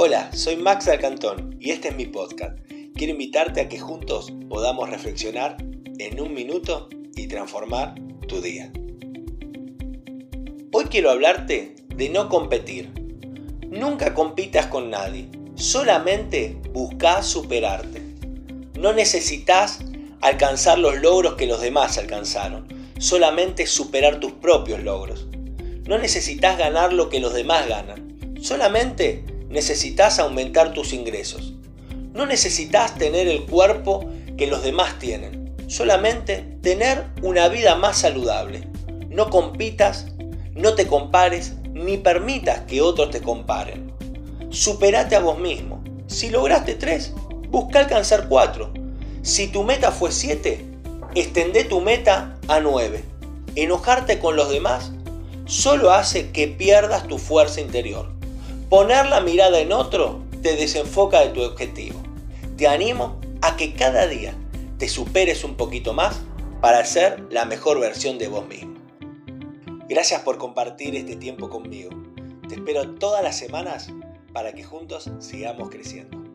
Hola, soy Max Alcantón y este es mi podcast. Quiero invitarte a que juntos podamos reflexionar en un minuto y transformar tu día. Hoy quiero hablarte de no competir. Nunca compitas con nadie, solamente busca superarte. No necesitas alcanzar los logros que los demás alcanzaron, solamente superar tus propios logros. No necesitas ganar lo que los demás ganan, solamente necesitas aumentar tus ingresos. No necesitas tener el cuerpo que los demás tienen, solamente tener una vida más saludable. No compitas, no te compares, ni permitas que otros te comparen. Superate a vos mismo. Si lograste tres, busca alcanzar cuatro. Si tu meta fue 7, extende tu meta a 9. Enojarte con los demás solo hace que pierdas tu fuerza interior. Poner la mirada en otro te desenfoca de tu objetivo. Te animo a que cada día te superes un poquito más para ser la mejor versión de vos mismo. Gracias por compartir este tiempo conmigo. Te espero todas las semanas para que juntos sigamos creciendo.